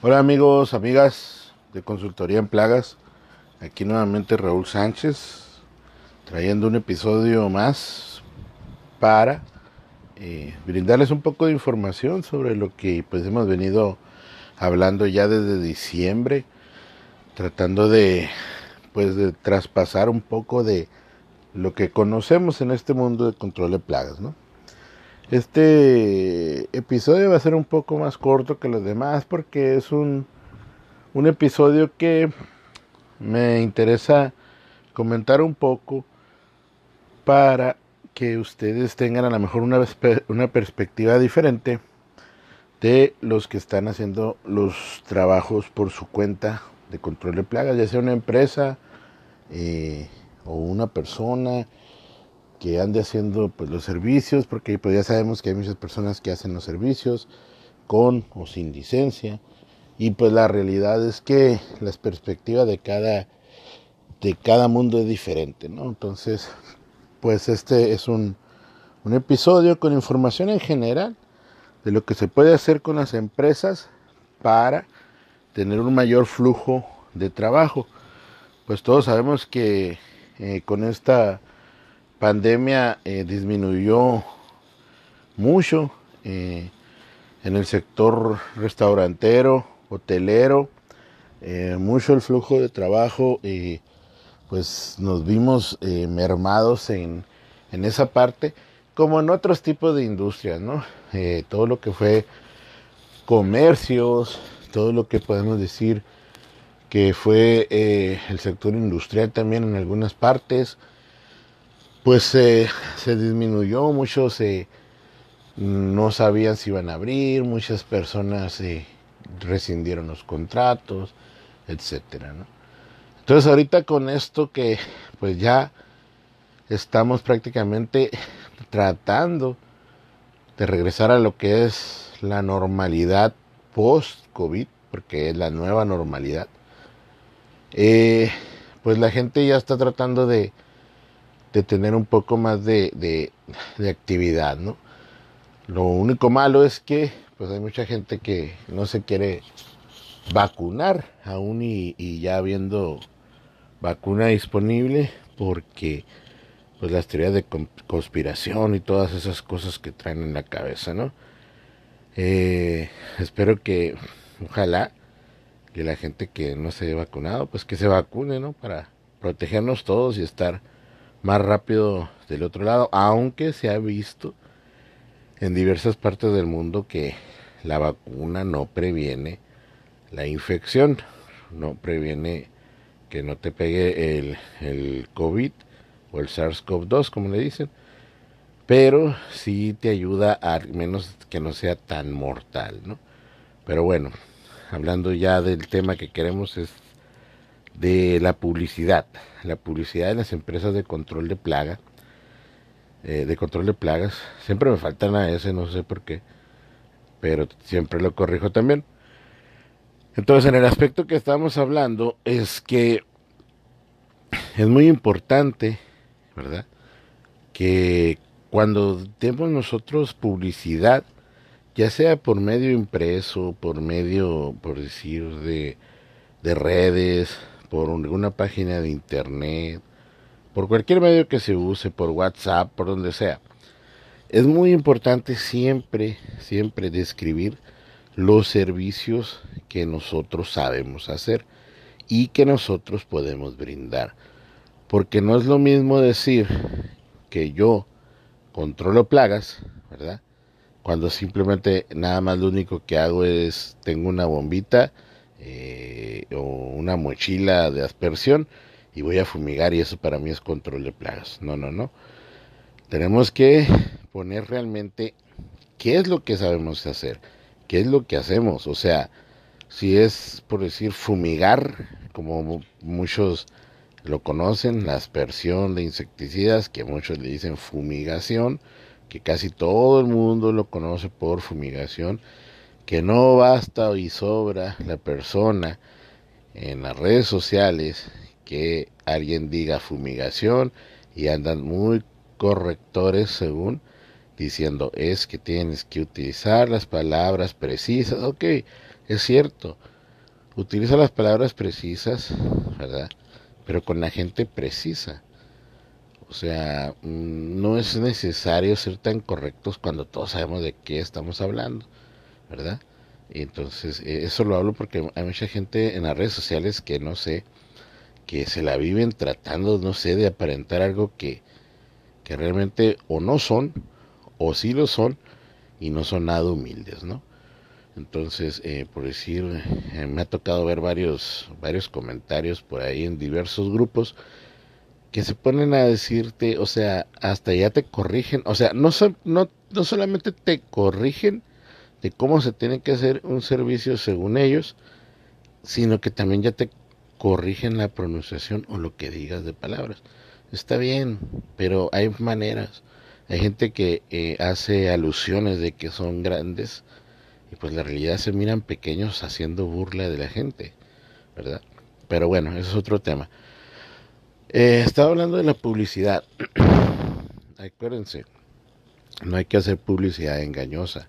Hola amigos, amigas de Consultoría en Plagas. Aquí nuevamente Raúl Sánchez trayendo un episodio más para eh, brindarles un poco de información sobre lo que pues hemos venido hablando ya desde diciembre, tratando de pues de traspasar un poco de lo que conocemos en este mundo de control de plagas, ¿no? Este episodio va a ser un poco más corto que los demás porque es un, un episodio que me interesa comentar un poco para que ustedes tengan a lo mejor una, una perspectiva diferente de los que están haciendo los trabajos por su cuenta de control de plagas, ya sea una empresa eh, o una persona que ande haciendo pues, los servicios, porque pues, ya sabemos que hay muchas personas que hacen los servicios con o sin licencia. Y pues la realidad es que la perspectiva de cada, de cada mundo es diferente, ¿no? Entonces, pues este es un, un episodio con información en general de lo que se puede hacer con las empresas para tener un mayor flujo de trabajo. Pues todos sabemos que eh, con esta pandemia eh, disminuyó mucho eh, en el sector restaurantero, hotelero, eh, mucho el flujo de trabajo y pues nos vimos mermados en, en, esa parte, como en otros tipos de industrias, ¿no? todo lo que fue comercios, todo lo que podemos decir que fue el sector industrial también en algunas partes, pues se disminuyó, muchos no sabían si iban a abrir, muchas personas rescindieron los contratos, etcétera, Entonces ahorita con esto que pues ya estamos prácticamente tratando de regresar a lo que es la normalidad post-COVID, porque es la nueva normalidad, eh, pues la gente ya está tratando de tener un poco más de, de, actividad, ¿no? Lo único malo es que pues hay mucha gente que no se quiere vacunar aún y, y ya habiendo vacuna disponible porque pues las teorías de conspiración y todas esas cosas que traen en la cabeza, ¿no? Eh, espero que, ojalá, que la gente que no se haya vacunado, pues que se vacune, ¿no? Para protegernos todos y estar más rápido del otro lado, aunque se ha visto en diversas partes del mundo que la vacuna no previene la infección, no previene que no te pegue el, el COVID o el SARS-CoV-2, como le dicen, pero sí te ayuda a menos que no sea tan mortal, ¿no? Pero bueno, hablando ya del tema que queremos es de la publicidad, la publicidad de las empresas de control de plaga, eh, de control de plagas. Siempre me faltan a ese, no sé por qué, pero siempre lo corrijo también. Entonces, en el aspecto que estamos hablando es que es muy importante, ¿verdad? Que cuando tenemos nosotros publicidad, ya sea por medio impreso, por medio, por decir, de, de redes, por una página de internet, por cualquier medio que se use, por WhatsApp, por donde sea. Es muy importante siempre, siempre describir los servicios que nosotros sabemos hacer y que nosotros podemos brindar. Porque no es lo mismo decir que yo controlo plagas, ¿verdad? Cuando simplemente nada más lo único que hago es tengo una bombita eh, o una mochila de aspersión y voy a fumigar y eso para mí es control de plagas. No, no, no. Tenemos que poner realmente qué es lo que sabemos hacer, qué es lo que hacemos. O sea, si es por decir fumigar, como muchos lo conocen, la aspersión de insecticidas, que muchos le dicen fumigación, que casi todo el mundo lo conoce por fumigación que no basta y sobra la persona en las redes sociales que alguien diga fumigación y andan muy correctores según diciendo es que tienes que utilizar las palabras precisas. Ok, es cierto, utiliza las palabras precisas, ¿verdad? Pero con la gente precisa. O sea, mm, no es necesario ser tan correctos cuando todos sabemos de qué estamos hablando, ¿verdad? Y entonces, eh, eso lo hablo porque hay mucha gente en las redes sociales que no sé, que se la viven tratando, no sé, de aparentar algo que, que realmente o no son, o sí lo son, y no son nada humildes, ¿no? Entonces, eh, por decir, eh, me ha tocado ver varios, varios comentarios por ahí en diversos grupos que se ponen a decirte, o sea, hasta ya te corrigen, o sea, no, no, no solamente te corrigen de cómo se tiene que hacer un servicio según ellos, sino que también ya te corrigen la pronunciación o lo que digas de palabras. Está bien, pero hay maneras. Hay gente que eh, hace alusiones de que son grandes y pues la realidad se miran pequeños haciendo burla de la gente, ¿verdad? Pero bueno, eso es otro tema. Eh, estaba hablando de la publicidad. Acuérdense, no hay que hacer publicidad engañosa.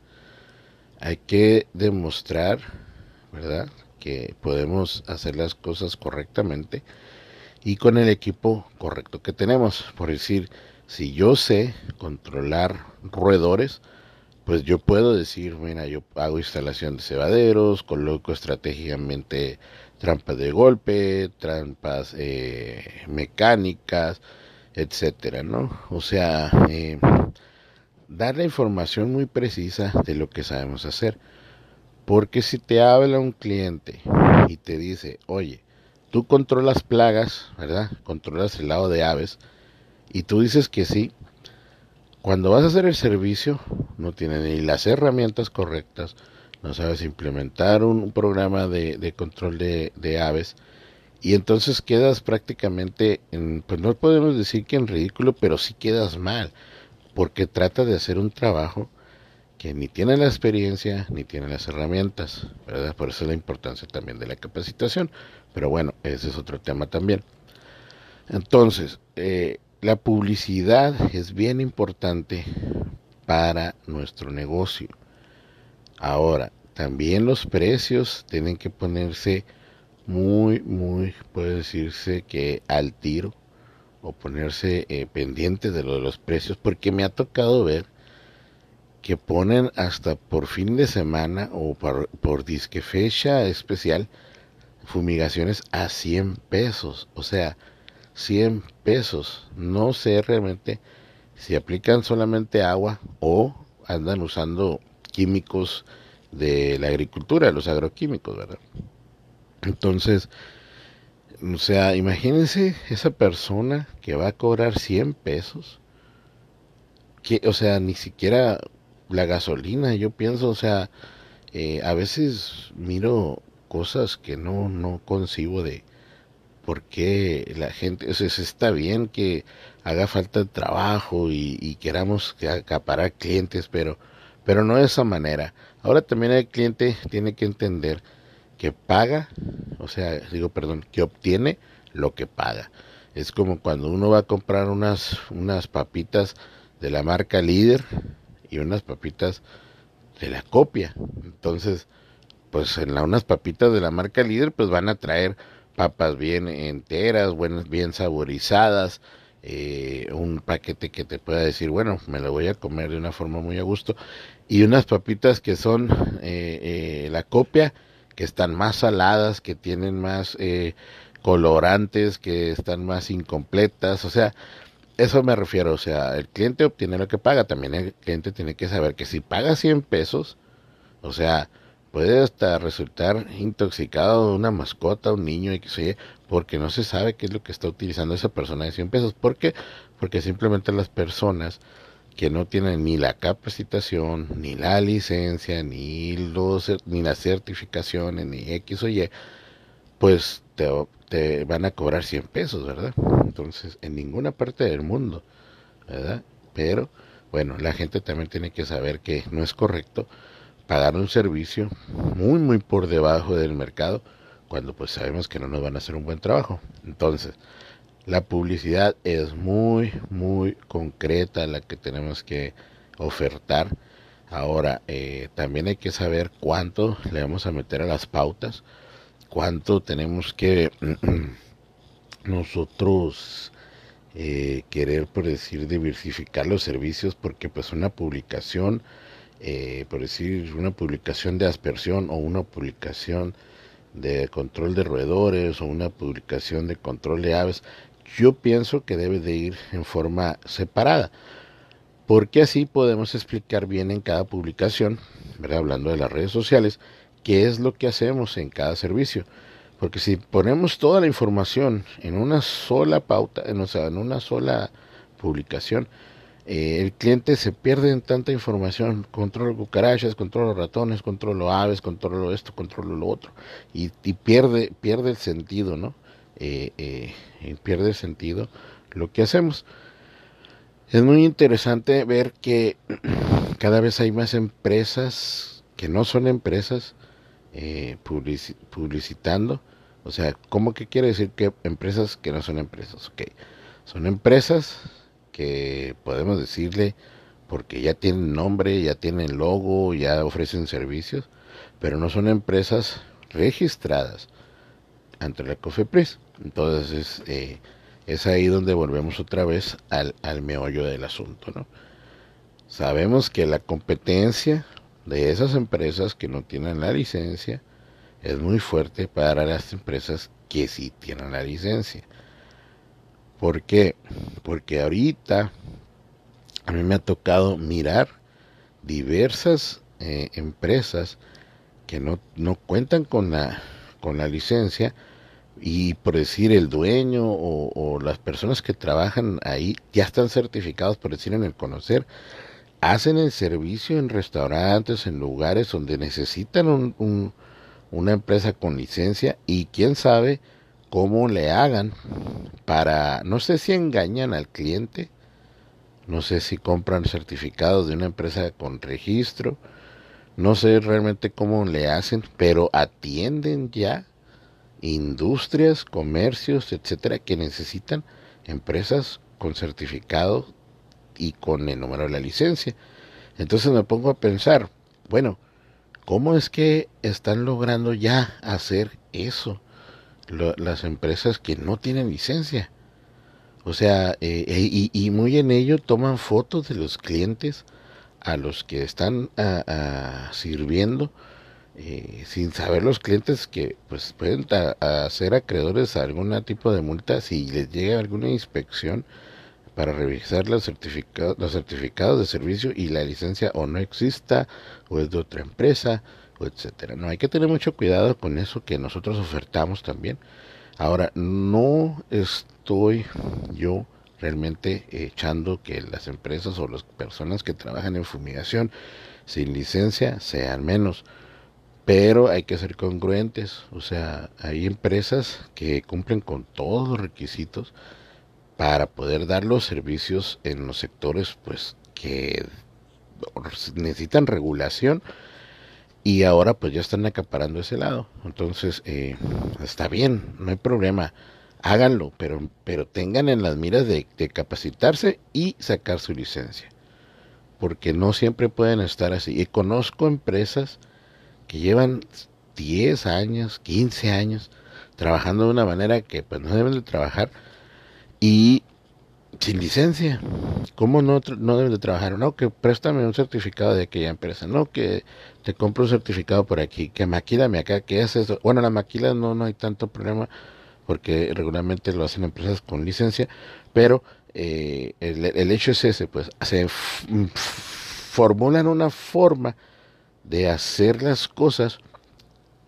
Hay que demostrar, ¿verdad? Que podemos hacer las cosas correctamente y con el equipo correcto que tenemos. Por decir, si yo sé controlar roedores, pues yo puedo decir, mira, yo hago instalación de cebaderos, coloco estratégicamente trampas de golpe, trampas eh, mecánicas, etcétera, ¿no? O sea, eh, dar la información muy precisa de lo que sabemos hacer. Porque si te habla un cliente y te dice, oye, tú controlas plagas, ¿verdad? Controlas el lado de aves, y tú dices que sí, cuando vas a hacer el servicio no tienes ni las herramientas correctas, no sabes implementar un programa de, control de, aves y entonces quedas prácticamente, en, pues no podemos decir que en ridículo, pero sí quedas mal, porque trata de hacer un trabajo que ni tiene la experiencia ni tiene las herramientas, ¿verdad? Por eso es la importancia también de la capacitación. Pero bueno, ese es otro tema también. Entonces, eh, la publicidad es bien importante para nuestro negocio. Ahora, también los precios tienen que ponerse muy, muy, puede decirse que al tiro o ponerse eh, pendiente de lo de los precios, porque me ha tocado ver que ponen hasta por fin de semana o por, por disque fecha especial fumigaciones a 100 pesos. O sea, 100 pesos. No sé realmente si aplican solamente agua o andan usando químicos de la agricultura, los agroquímicos, ¿verdad? Entonces, o sea, imagínense esa persona que va a cobrar 100 pesos, que, o sea, ni siquiera la gasolina, yo pienso, o sea, eh, a veces miro cosas que no, no concibo de, porque la gente, o sea, está bien que haga falta trabajo y, queramos acaparar clientes, pero, pero no de esa manera. Ahora también el cliente tiene que entender que paga, o sea, digo, perdón, que obtiene lo que paga. Es como cuando uno va a comprar unas, unas papitas de la marca líder y unas papitas de la copia. Entonces, pues en la, unas papitas de la marca líder, pues van a traer papas bien enteras, buenas, bien saborizadas, eh, un paquete que te pueda decir, bueno, me lo voy a comer de una forma muy a gusto, y unas papitas que son eh, eh, la copia, que están más saladas, que tienen más colorantes, que están más incompletas, o sea, eso me refiero, o sea, el cliente obtiene lo que paga, también el cliente tiene que saber que si paga 100 pesos, o sea, puede hasta resultar intoxicado una mascota, un niño, y porque no se sabe qué es lo que está utilizando esa persona de 100 pesos. ¿Por qué? Porque simplemente las personas que no tienen ni la capacitación, ni la licencia, ni, los, ni las certificaciones, ni X o Y, pues te, te van a cobrar 100 pesos, ¿verdad? Entonces, en ninguna parte del mundo, ¿verdad? Pero, bueno, la gente también tiene que saber que no es correcto pagar un servicio muy muy por debajo del mercado cuando pues sabemos que no nos van a hacer un buen trabajo. Entonces, la publicidad es muy muy concreta la que tenemos que ofertar. Ahora, eh, también hay que saber cuánto le vamos a meter a las pautas, cuánto tenemos que nosotros eh, querer, por decir, diversificar los servicios, porque pues una publicación, eh, por decir, una publicación de aspersión o una publicación de control de roedores o una publicación de control de aves, yo pienso que debe de ir en forma separada, porque así podemos explicar bien en cada publicación, hablando de las redes sociales, qué es lo que hacemos en cada servicio. Porque si ponemos toda la información en una sola pauta, en, o sea, en una sola publicación, eh, el cliente se pierde en tanta información, controlo cucarachas, controlo ratones, controlo aves, controlo esto, controlo lo otro, y, pierde, pierde el sentido, ¿no? Eh, eh, pierde sentido lo que hacemos. Es muy interesante ver que cada vez hay más empresas que no son empresas publicitando. O sea, ¿cómo que quiere decir que empresas que no son empresas? Ok, son empresas que podemos decirle porque ya tienen nombre, ya tienen logo, ya ofrecen servicios, pero no son empresas registradas ante la COFEPRIS. Entonces eh, es ahí donde volvemos otra vez al, al meollo del asunto. ¿no? Sabemos que la competencia de esas empresas que no tienen la licencia es muy fuerte para las empresas que sí tienen la licencia. ¿Por qué? Porque ahorita a mí me ha tocado mirar diversas eh, empresas que no, no cuentan con la, con la licencia y por decir el dueño o, las personas que trabajan ahí ya están certificados por decir en el conocer hacen el servicio en restaurantes en lugares donde necesitan un, una empresa con licencia y quién sabe cómo le hagan para, no sé si engañan al cliente, no sé si compran certificados de una empresa con registro, no sé realmente cómo le hacen, pero atienden ya industrias, comercios, etcétera, que necesitan empresas con certificado y con el número de la licencia. Entonces me pongo a pensar, bueno, ¿cómo es que están logrando ya hacer eso? las empresas que no tienen licencia. O sea, eh, eh, y, muy en ello toman fotos de los clientes a los que están sirviendo, eh, sin saber los clientes que pues pueden ser acreedores a algún tipo de multa si les llega alguna inspección para revisar los certificados, los certificados de servicio y la licencia o no exista o es de otra empresa etcétera. No hay que tener mucho cuidado con eso que nosotros ofertamos también. Ahora, no estoy yo realmente echando que las empresas o las personas que trabajan en fumigación sin licencia sean menos, pero hay que ser congruentes, o sea, hay empresas que cumplen con todos los requisitos para poder dar los servicios en los sectores pues que necesitan regulación y ahora pues ya están acaparando ese lado. Entonces, eh, está bien, no hay problema, háganlo, pero, pero tengan en las miras de, capacitarse y sacar su licencia, porque no siempre pueden estar así. Y conozco empresas que llevan 10 años, 15 años trabajando de una manera que pues no deben de trabajar y sin licencia. ¿Cómo no, no deben de trabajar? No, que préstame un certificado de aquella empresa. No, que te compro un certificado por aquí. Que maquílame acá. ¿Qué es eso? Bueno, la maquila no, no hay tanto problema porque regularmente lo hacen empresas con licencia. Pero eh, el, hecho es ese, pues se formulan una forma de hacer las cosas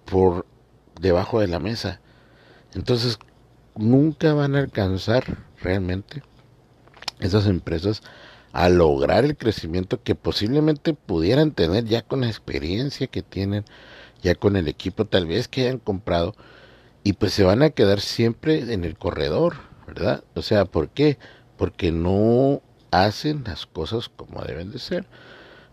por debajo de la mesa. Entonces, nunca van a alcanzar realmente esas empresas a lograr el crecimiento que posiblemente pudieran tener ya con la experiencia que tienen, ya con el equipo tal vez que hayan comprado, y pues se van a quedar siempre en el corredor, ¿verdad? O sea, ¿por qué? Porque no hacen las cosas como deben de ser.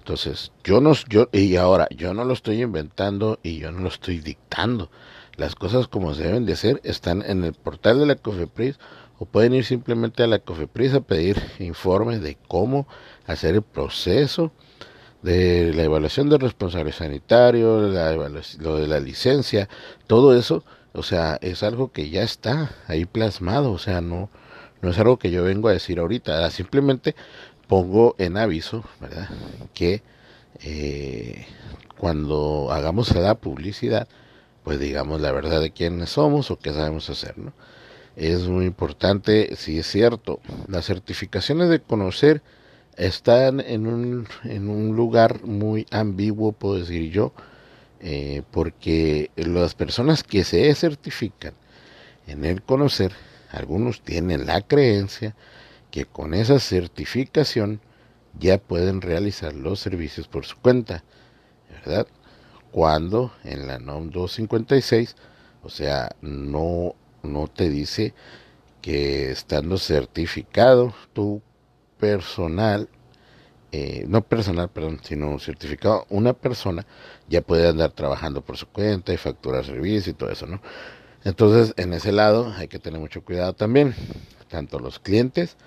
Entonces, yo no, y ahora, yo no lo estoy inventando y yo no lo estoy dictando. Las cosas como se deben de ser están en el portal de la COFEPRIS o pueden ir simplemente a la COFEPRIS a pedir informes de cómo hacer el proceso de la evaluación de responsable sanitario, la lo de la licencia, todo eso o sea, es algo que ya está ahí plasmado, o sea, no, no es algo que yo vengo a decir ahorita, simplemente pongo en aviso, ¿verdad? Que eh, cuando hagamos la publicidad, pues digamos la verdad de quiénes somos o qué sabemos hacer, ¿no? Es muy importante, si es cierto, las certificaciones de conocer están en un, en un lugar muy ambiguo, puedo decir yo, eh, porque las personas que se certifican en el conocer, algunos tienen la creencia que con esa certificación ya pueden realizar los servicios por su cuenta, ¿verdad? Cuando en la NOM 256, o sea, no, no te dice que estando certificado tu personal eh, no personal, perdón, sino certificado, una persona ya puede andar trabajando por su cuenta y facturar servicios y todo eso, ¿no? Entonces, en ese lado hay que tener mucho cuidado también, tanto los clientes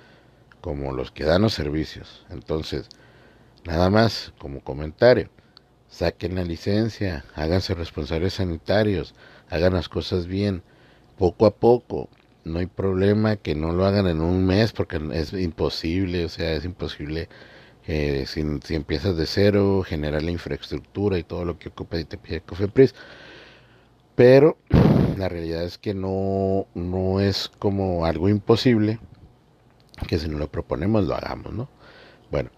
como los que dan los servicios. Entonces, nada más como comentario, saquen la licencia, háganse responsables sanitarios, hagan las cosas bien, poco a poco. No hay problema que no lo hagan en un mes porque es imposible, o sea, es imposible eh, si, empiezas de cero, generar la infraestructura y todo lo que ocupa y te pide Cofepris. Pero la realidad es que no, no es como algo imposible que si no lo proponemos lo hagamos, ¿no? Bueno,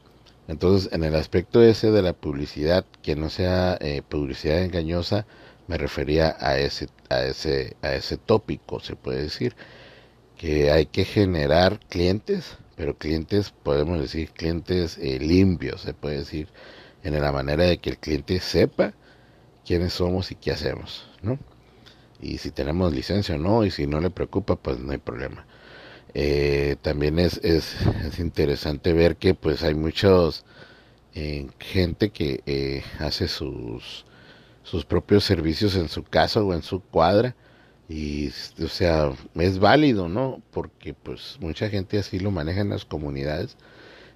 entonces en el aspecto ese de la publicidad, que no sea eh, publicidad engañosa, me refería a ese, a ese, a ese tópico, se puede decir, que hay que generar clientes pero clientes, podemos decir clientes eh, limpios, se puede decir, en la manera de que el cliente sepa quiénes somos y qué hacemos, ¿no? Y si tenemos licencia o no, y si no le preocupa, pues no hay problema. Eh, también es, es, es, interesante ver que pues hay muchos eh, gente que hace sus, sus propios servicios en su casa o en su cuadra. Y o sea es válido no porque pues mucha gente así lo maneja en las comunidades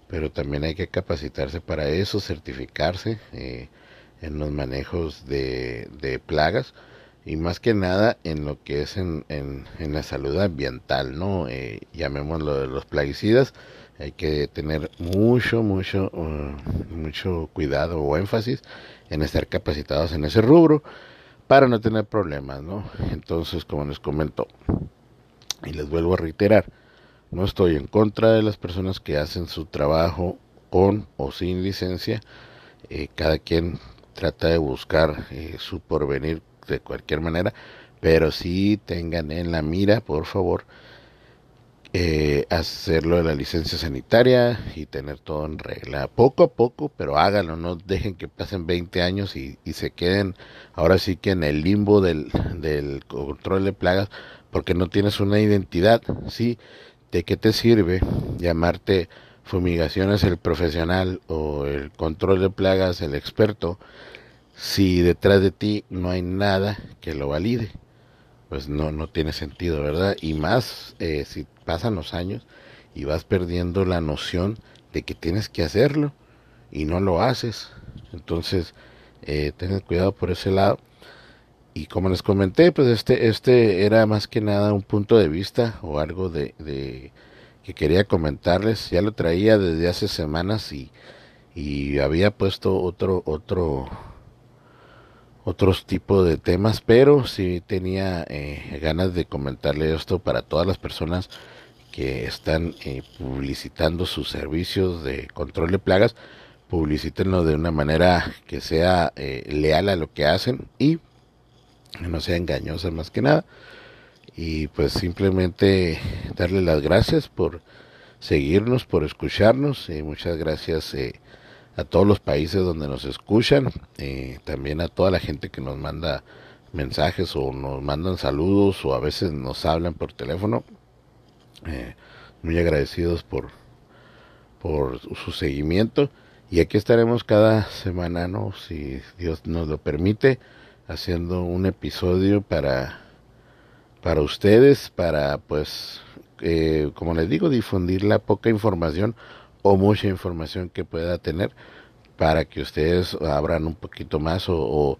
pero también hay que capacitarse para eso certificarse eh, en los manejos de, de, plagas y más que nada en lo que es en, en, en la salud ambiental no eh, llamémoslo de los plaguicidas hay que tener mucho mucho uh, mucho cuidado o énfasis en estar capacitados en ese rubro para no tener problemas, ¿no? Entonces, como les comento, y les vuelvo a reiterar, no estoy en contra de las personas que hacen su trabajo con o sin licencia. Eh, cada quien trata de buscar eh, su porvenir de cualquier manera, pero sí tengan en la mira, por favor, eh, hacerlo de la licencia sanitaria y tener todo en regla. Poco a poco, pero háganlo, no dejen que pasen 20 años y, se queden ahora sí que en el limbo del, del control de plagas porque no tienes una identidad, ¿sí? ¿De qué te sirve llamarte fumigaciones el profesional o el control de plagas el experto si detrás de ti no hay nada que lo valide? Pues no, no tiene sentido, ¿verdad? Y más eh, si pasan los años y vas perdiendo la noción de que tienes que hacerlo y no lo haces. Entonces, eh, cuidado por ese lado. Y como les comenté, pues este, este era más que nada un punto de vista o algo de, de que quería comentarles. Ya lo traía desde hace semanas y, y había puesto otro, otro, otros tipos de temas, pero sí tenía eh, ganas de comentarle esto para todas las personas que están eh, publicitando sus servicios de control de plagas, publicítenlo de una manera que sea eh, leal a lo que hacen y no sea engañosa más que nada. Y pues simplemente darle las gracias por seguirnos, por escucharnos. y muchas gracias eh, a todos los países donde nos escuchan, también a toda la gente que nos manda mensajes o nos mandan saludos o a veces nos hablan por teléfono. Eh, muy agradecidos por, por su seguimiento. Y aquí estaremos cada semana, ¿no? Si Dios nos lo permite, haciendo un episodio para, para ustedes, para pues, eh, como les digo, difundir la poca información o mucha información que pueda tener para que ustedes abran un poquito más o,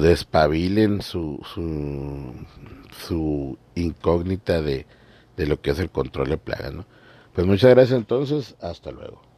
despabilen su, su, su incógnita de, de lo que es el control de plagas. Pues muchas gracias entonces, hasta luego.